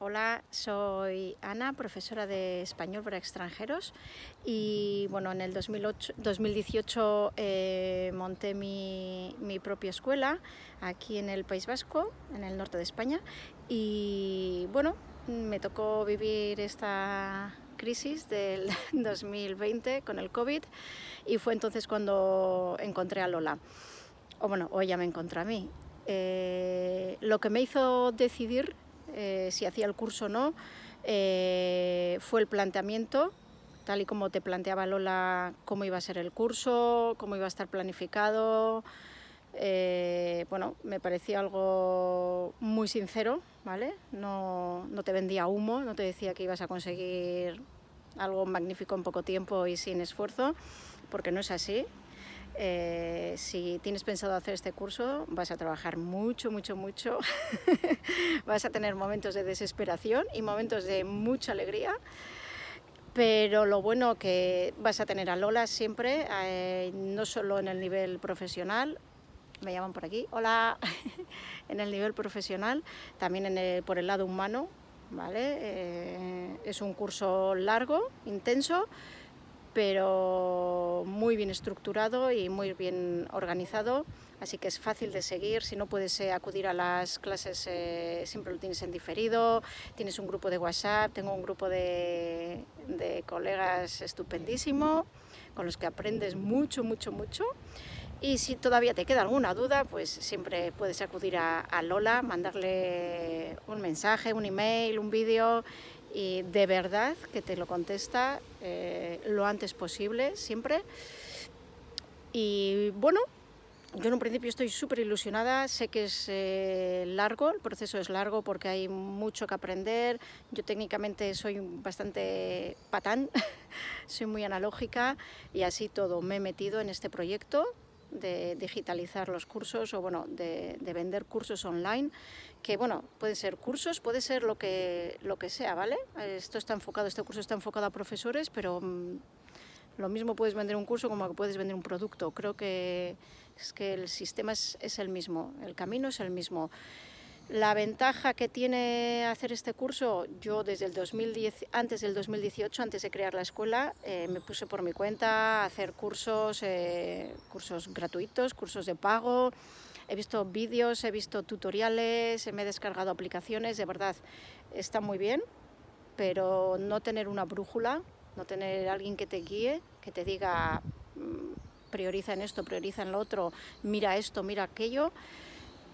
Hola, soy Ana, profesora de español para extranjeros y bueno, en el 2018 eh, monté mi, propia escuela aquí en el País Vasco, en el norte de España y bueno, me tocó vivir esta crisis del 2020 con el COVID y fue entonces cuando encontré a Lola, o bueno, hoy ya me encontré a mí. Eh, lo que me hizo decidir eh, si hacía el curso o no, eh, fue el planteamiento, tal y como te planteaba Lola, cómo iba a ser el curso, cómo iba a estar planificado. Eh, bueno, me parecía algo muy sincero, ¿vale? No, no te vendía humo, no te decía que ibas a conseguir algo magnífico en poco tiempo y sin esfuerzo, porque no es así. Eh, si tienes pensado hacer este curso, vas a trabajar mucho, mucho, mucho. vas a tener momentos de desesperación y momentos de mucha alegría. Pero lo bueno que vas a tener a Lola siempre, eh, no solo en el nivel profesional, me llaman por aquí, hola, en el nivel profesional, también por el lado humano, ¿vale? Eh, es un curso largo, intenso, pero muy bien estructurado y muy bien organizado, así que es fácil de seguir. Si no puedes eh, acudir a las clases, eh, siempre lo tienes en diferido. Tienes un grupo de WhatsApp, tengo un grupo de, colegas estupendísimo, con los que aprendes mucho, mucho, mucho. Y si todavía te queda alguna duda, pues siempre puedes acudir a, a Lola, mandarle un mensaje, un email, un vídeo y de verdad que te lo contesta eh, lo antes posible, siempre. Y bueno, yo en un principio estoy súper ilusionada, sé que es eh, largo, el proceso es largo porque hay mucho que aprender. Yo técnicamente soy bastante patán, soy muy analógica y así todo me he metido en este proyecto de digitalizar los cursos o bueno, de, vender cursos online, que bueno, puede ser cursos, puede ser lo que, lo que sea, ¿vale? Esto está enfocado, este curso está enfocado a profesores, pero mm, lo mismo puedes vender un curso como puedes vender un producto. Creo que es que el sistema es el mismo, el camino es el mismo. La ventaja que tiene hacer este curso, yo desde el 2010, antes del 2018, antes de crear la escuela, eh, me puse por mi cuenta a hacer cursos, eh, cursos gratuitos, cursos de pago. He visto vídeos, he visto tutoriales, me he descargado aplicaciones, de verdad está muy bien, pero no tener una brújula, no tener alguien que te guíe, que te diga mm, prioriza en esto, prioriza en lo otro, mira esto, mira aquello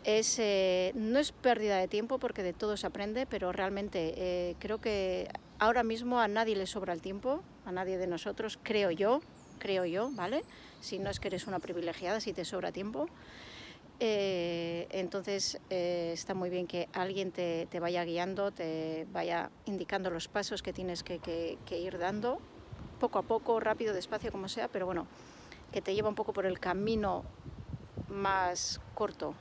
es, eh, no es pérdida de tiempo porque de todo se aprende, pero realmente eh, creo que ahora mismo a nadie le sobra el tiempo, a nadie de nosotros, creo yo, creo yo, ¿vale? Si no es que eres una privilegiada, si te sobra tiempo. Eh, entonces está muy bien que alguien te, vaya guiando, te vaya indicando los pasos que tienes que, que ir dando, poco a poco, rápido, despacio, como sea, pero bueno, que te lleva un poco por el camino más corto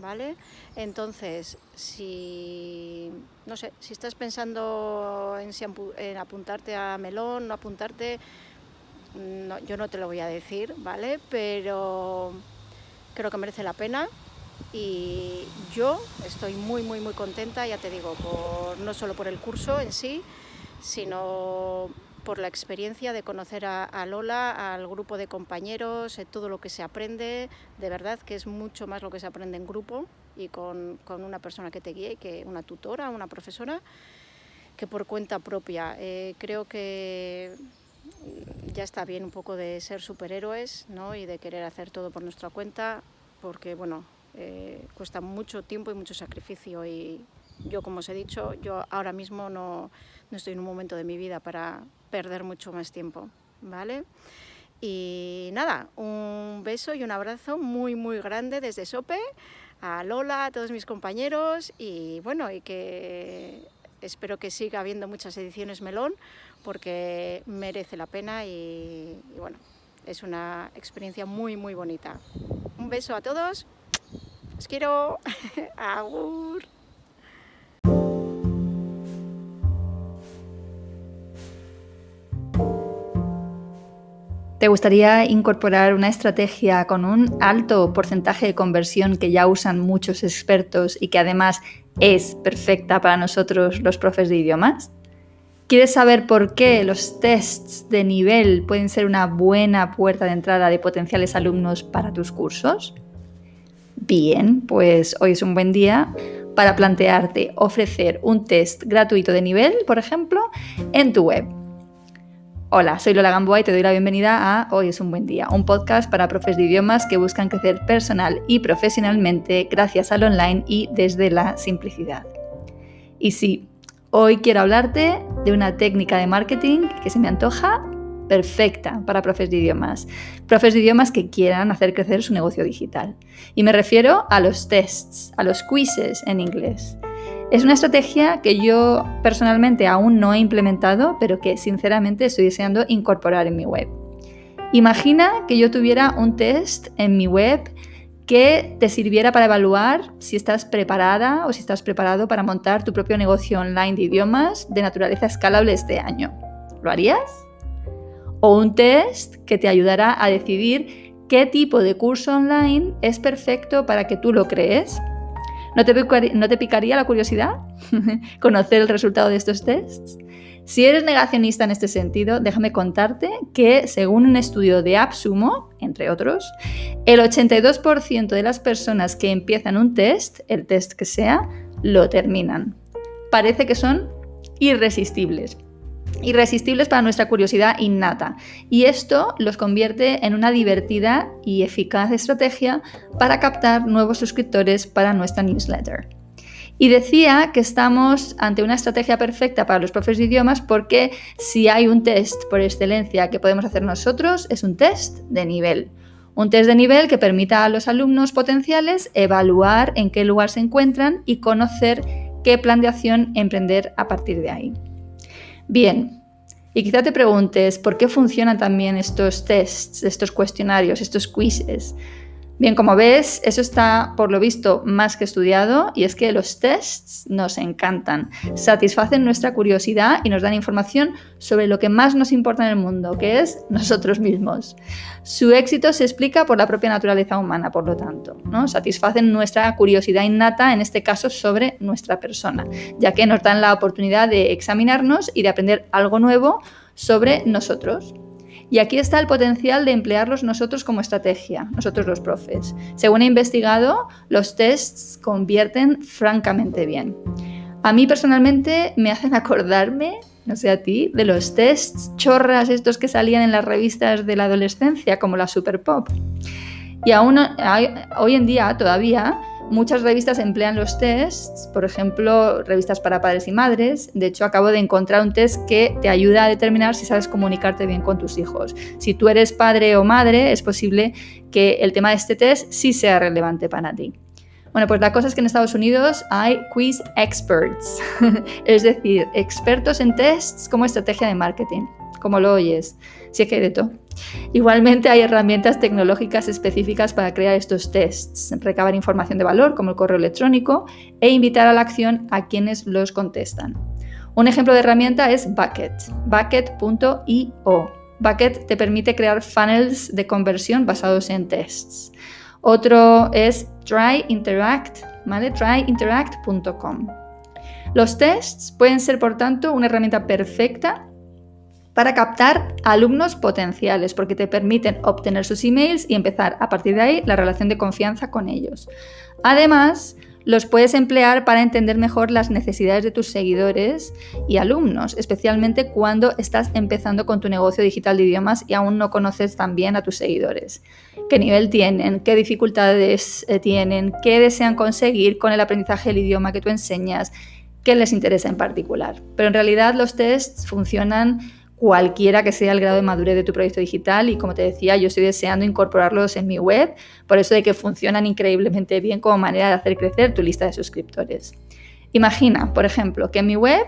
¿vale? Entonces, si, no sé, si estás pensando en, en apuntarte a melón, no apuntarte, yo no te lo voy a decir, ¿vale? Pero creo que merece la pena y yo estoy muy, muy, muy contenta, ya te digo, por, no solo por el curso en sí, sino por la experiencia de conocer a, Lola, al grupo de compañeros, eh, todo lo que se aprende, de verdad que es mucho más lo que se aprende en grupo y con, una persona que te guíe, que una tutora, una profesora, que por cuenta propia. Eh, creo que ya está bien un poco de ser superhéroes ¿no? y de querer hacer todo por nuestra cuenta, porque bueno, eh, cuesta mucho tiempo y mucho sacrificio y yo, como os he dicho, yo ahora mismo no, no estoy en un momento de mi vida para perder mucho más tiempo, ¿vale? Y nada, un beso y un abrazo muy, muy grande desde SOPE, a Lola, a todos mis compañeros y bueno, y que espero que siga habiendo muchas ediciones Melón porque merece la pena y, y bueno, es una experiencia muy muy bonita. Un beso a todos, os quiero, agur. ¿Te gustaría incorporar una estrategia con un alto porcentaje de conversión que ya usan muchos expertos y que además es perfecta para nosotros los profes de idiomas? ¿Quieres saber por qué los tests de nivel pueden ser una buena puerta de entrada de potenciales alumnos para tus cursos? Bien, pues hoy es un buen día para plantearte ofrecer un test gratuito de nivel, por ejemplo, en tu web. Hola, soy Lola Gamboa y te doy la bienvenida a Hoy es un buen día, un podcast para profes de idiomas que buscan crecer personal y profesionalmente gracias al online y desde la simplicidad. Y sí, hoy quiero hablarte de una técnica de marketing que se me antoja perfecta para profes de idiomas, profes de idiomas que quieran hacer crecer su negocio digital. Y me refiero a los tests, a los quizzes en inglés. Es una estrategia que yo personalmente aún no he implementado, pero que sinceramente estoy deseando incorporar en mi web. Imagina que yo tuviera un test en mi web que te sirviera para evaluar si estás preparada o si estás preparado para montar tu propio negocio online de idiomas de naturaleza escalable este año. ¿Lo harías? O un test que te ayudará a decidir qué tipo de curso online es perfecto para que tú lo crees ¿No te, picaría la curiosidad conocer el resultado de estos tests? Si eres negacionista en este sentido, déjame contarte que según un estudio de AppSumo, entre otros, el 82% de las personas que empiezan un test, el test que sea, lo terminan. Parece que son irresistibles irresistibles para nuestra curiosidad innata. Y esto los convierte en una divertida y eficaz estrategia para captar nuevos suscriptores para nuestra newsletter. Y decía que estamos ante una estrategia perfecta para los profes de idiomas porque si hay un test por excelencia que podemos hacer nosotros, es un test de nivel. Un test de nivel que permita a los alumnos potenciales evaluar en qué lugar se encuentran y conocer qué plan de acción emprender a partir de ahí. Bien, y quizá te preguntes por qué funcionan también estos tests, estos cuestionarios, estos quizzes. Bien, como ves, eso está por lo visto más que estudiado y es que los tests nos encantan, satisfacen nuestra curiosidad y nos dan información sobre lo que más nos importa en el mundo, que es nosotros mismos. Su éxito se explica por la propia naturaleza humana, por lo tanto, ¿no? satisfacen nuestra curiosidad innata, en este caso sobre nuestra persona, ya que nos dan la oportunidad de examinarnos y de aprender algo nuevo sobre nosotros. Y aquí está el potencial de emplearlos nosotros como estrategia, nosotros los profes. Según he investigado, los tests convierten francamente bien. A mí personalmente me hacen acordarme, no sé a ti, de los tests chorras estos que salían en las revistas de la adolescencia, como la Super Pop. Y aún hoy en día todavía Muchas revistas emplean los tests, por ejemplo, revistas para padres y madres. De hecho, acabo de encontrar un test que te ayuda a determinar si sabes comunicarte bien con tus hijos. Si tú eres padre o madre, es posible que el tema de este test sí sea relevante para ti. Bueno, pues la cosa es que en Estados Unidos hay quiz experts, es decir, expertos en tests como estrategia de marketing, como lo oyes, si es que hay de todo. Igualmente hay herramientas tecnológicas específicas para crear estos tests, recabar información de valor como el correo electrónico e invitar a la acción a quienes los contestan. Un ejemplo de herramienta es Bucket, bucket.io. Bucket te permite crear funnels de conversión basados en tests. Otro es TryInteract, ¿vale? tryinteract.com. Los tests pueden ser, por tanto, una herramienta perfecta para captar alumnos potenciales, porque te permiten obtener sus emails y empezar a partir de ahí la relación de confianza con ellos. Además, los puedes emplear para entender mejor las necesidades de tus seguidores y alumnos, especialmente cuando estás empezando con tu negocio digital de idiomas y aún no conoces tan bien a tus seguidores. ¿Qué nivel tienen? ¿Qué dificultades eh, tienen? ¿Qué desean conseguir con el aprendizaje del idioma que tú enseñas? ¿Qué les interesa en particular? Pero en realidad los tests funcionan cualquiera que sea el grado de madurez de tu proyecto digital y como te decía, yo estoy deseando incorporarlos en mi web, por eso de que funcionan increíblemente bien como manera de hacer crecer tu lista de suscriptores. Imagina, por ejemplo, que en mi web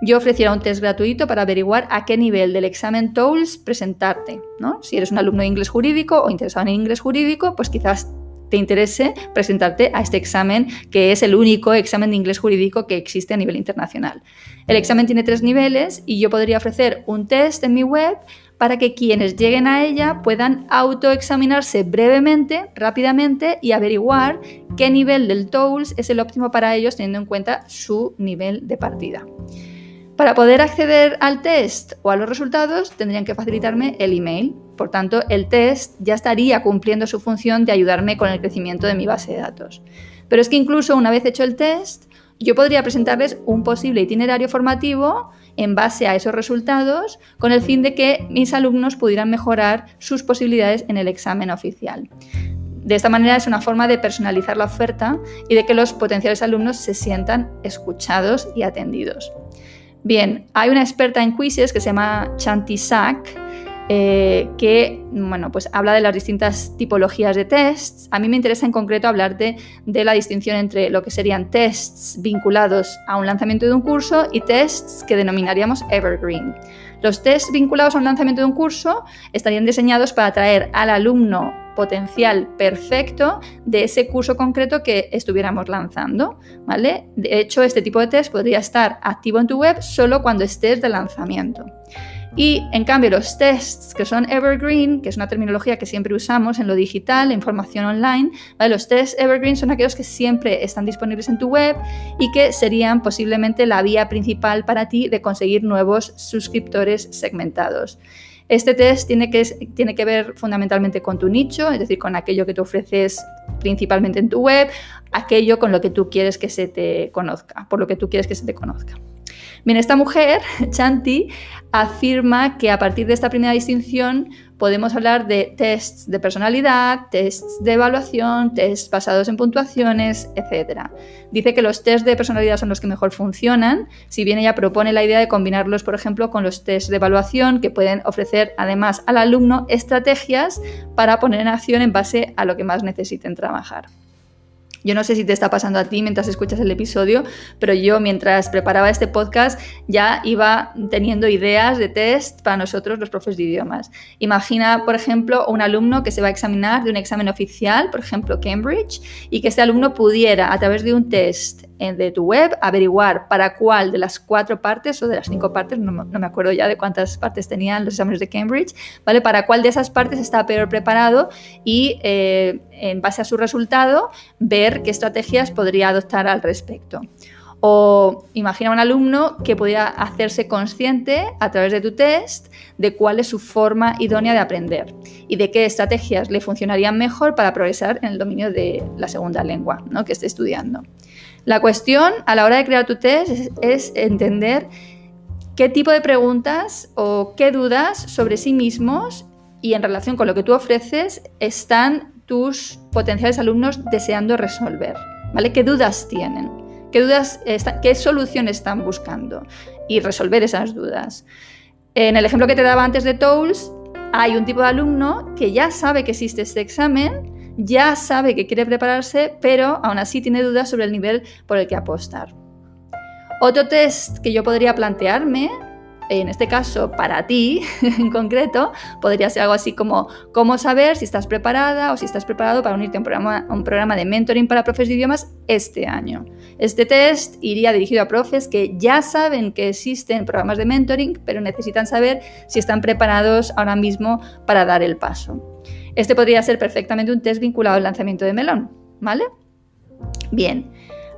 yo ofreciera un test gratuito para averiguar a qué nivel del examen TOELS presentarte. ¿no? Si eres un alumno de inglés jurídico o interesado en inglés jurídico, pues quizás te interese presentarte a este examen, que es el único examen de inglés jurídico que existe a nivel internacional. El examen tiene tres niveles y yo podría ofrecer un test en mi web para que quienes lleguen a ella puedan autoexaminarse brevemente, rápidamente y averiguar qué nivel del TOELS es el óptimo para ellos teniendo en cuenta su nivel de partida. Para poder acceder al test o a los resultados tendrían que facilitarme el email. Por tanto, el test ya estaría cumpliendo su función de ayudarme con el crecimiento de mi base de datos. Pero es que incluso una vez hecho el test, yo podría presentarles un posible itinerario formativo en base a esos resultados con el fin de que mis alumnos pudieran mejorar sus posibilidades en el examen oficial. De esta manera es una forma de personalizar la oferta y de que los potenciales alumnos se sientan escuchados y atendidos. Bien, hay una experta en quizzes que se llama Chanti Sack, eh, que bueno, pues habla de las distintas tipologías de tests. A mí me interesa en concreto hablarte de la distinción entre lo que serían tests vinculados a un lanzamiento de un curso y tests que denominaríamos evergreen. Los tests vinculados a un lanzamiento de un curso estarían diseñados para atraer al alumno potencial perfecto de ese curso concreto que estuviéramos lanzando, ¿vale? De hecho, este tipo de test podría estar activo en tu web solo cuando estés de lanzamiento. Y en cambio los tests que son evergreen, que es una terminología que siempre usamos en lo digital, en formación online, los tests evergreen son aquellos que siempre están disponibles en tu web y que serían posiblemente la vía principal para ti de conseguir nuevos suscriptores segmentados. Este test tiene que, tiene que ver fundamentalmente con tu nicho, es decir, con aquello que te ofreces principalmente en tu web, aquello con lo que tú quieres que se te conozca, por lo que tú quieres que se te conozca. Bien, esta mujer, Chanti, afirma que a partir de esta primera distinción podemos hablar de tests de personalidad, tests de evaluación, tests basados en puntuaciones, etc. Dice que los tests de personalidad son los que mejor funcionan, si bien ella propone la idea de combinarlos, por ejemplo, con los tests de evaluación que pueden ofrecer además al alumno estrategias para poner en acción en base a lo que más necesiten trabajar. Yo no sé si te está pasando a ti mientras escuchas el episodio, pero yo mientras preparaba este podcast ya iba teniendo ideas de test para nosotros los profes de idiomas. Imagina, por ejemplo, un alumno que se va a examinar de un examen oficial, por ejemplo Cambridge, y que este alumno pudiera a través de un test de tu web, averiguar para cuál de las cuatro partes o de las cinco partes, no, me acuerdo ya de cuántas partes tenían los exámenes de Cambridge, ¿vale? Para cuál de esas partes está peor preparado y eh, en base a su resultado ver qué estrategias podría adoptar al respecto. O imagina un alumno que pudiera hacerse consciente a través de tu test de cuál es su forma idónea de aprender y de qué estrategias le funcionarían mejor para progresar en el dominio de la segunda lengua ¿no? que esté estudiando. La cuestión a la hora de crear tu test es, entender qué tipo de preguntas o qué dudas sobre sí mismos y en relación con lo que tú ofreces están tus potenciales alumnos deseando resolver. ¿Vale? ¿Qué dudas tienen? ¿Qué, dudas ¿Qué solución están buscando? Y resolver esas dudas. En el ejemplo que te daba antes de Tools, hay un tipo de alumno que ya sabe que existe este examen ya sabe que quiere prepararse, pero aún así tiene dudas sobre el nivel por el que apostar. Otro test que yo podría plantearme, en este caso para ti en concreto, podría ser algo así como cómo saber si estás preparada o si estás preparado para unirte a un programa, de mentoring para profes de idiomas este año. Este test iría dirigido a profes que ya saben que existen programas de mentoring, pero necesitan saber si están preparados ahora mismo para dar el paso. Este podría ser perfectamente un test vinculado al lanzamiento de Melón, ¿vale? Bien,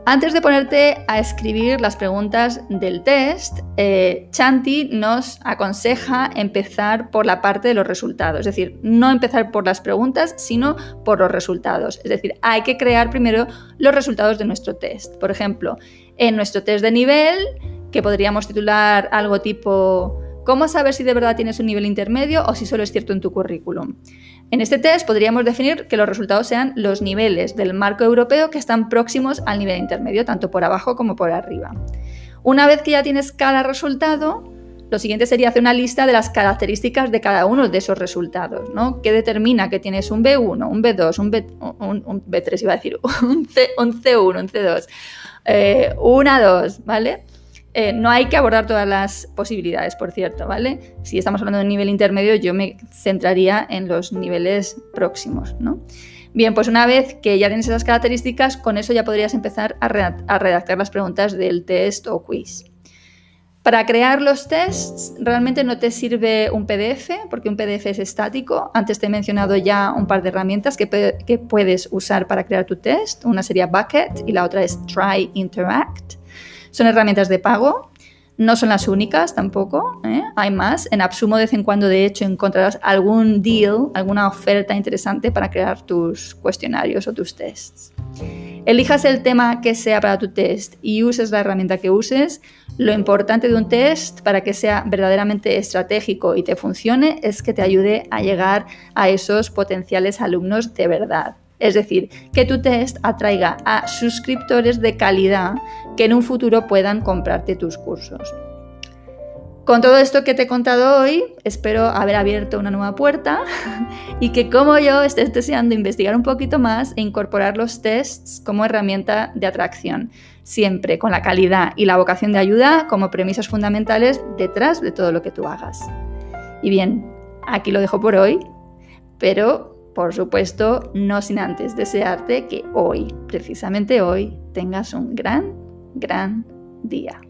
antes de ponerte a escribir las preguntas del test, eh, Chanti nos aconseja empezar por la parte de los resultados, es decir, no empezar por las preguntas, sino por los resultados. Es decir, hay que crear primero los resultados de nuestro test. Por ejemplo, en nuestro test de nivel, que podríamos titular algo tipo ¿Cómo saber si de verdad tienes un nivel intermedio o si solo es cierto en tu currículum? En este test podríamos definir que los resultados sean los niveles del marco europeo que están próximos al nivel intermedio, tanto por abajo como por arriba. Una vez que ya tienes cada resultado, lo siguiente sería hacer una lista de las características de cada uno de esos resultados, ¿no? ¿Qué determina que tienes un B1, un B2, un, B, 3 iba a decir, un, C, 1 un C2, eh, una 2, ¿vale? Eh, no hay que abordar todas las posibilidades, por cierto, ¿vale? Si estamos hablando de un nivel intermedio, yo me centraría en los niveles próximos, ¿no? Bien, pues una vez que ya tienes esas características, con eso ya podrías empezar a, redactar las preguntas del test o quiz. Para crear los tests realmente no te sirve un PDF, porque un PDF es estático. Antes te he mencionado ya un par de herramientas que, que puedes usar para crear tu test. Una sería Bucket y la otra es Try Interact. Son herramientas de pago, no son las únicas tampoco, ¿eh? hay más. En Absumo de vez en cuando, de hecho, encontrarás algún deal, alguna oferta interesante para crear tus cuestionarios o tus tests. Elijas el tema que sea para tu test y uses la herramienta que uses. Lo importante de un test para que sea verdaderamente estratégico y te funcione es que te ayude a llegar a esos potenciales alumnos de verdad. Es decir, que tu test atraiga a suscriptores de calidad que en un futuro puedan comprarte tus cursos. Con todo esto que te he contado hoy, espero haber abierto una nueva puerta y que como yo estés deseando investigar un poquito más e incorporar los tests como herramienta de atracción, siempre con la calidad y la vocación de ayuda como premisas fundamentales detrás de todo lo que tú hagas. Y bien, aquí lo dejo por hoy, pero por supuesto, no sin antes desearte que hoy, precisamente hoy, tengas un gran, gran día.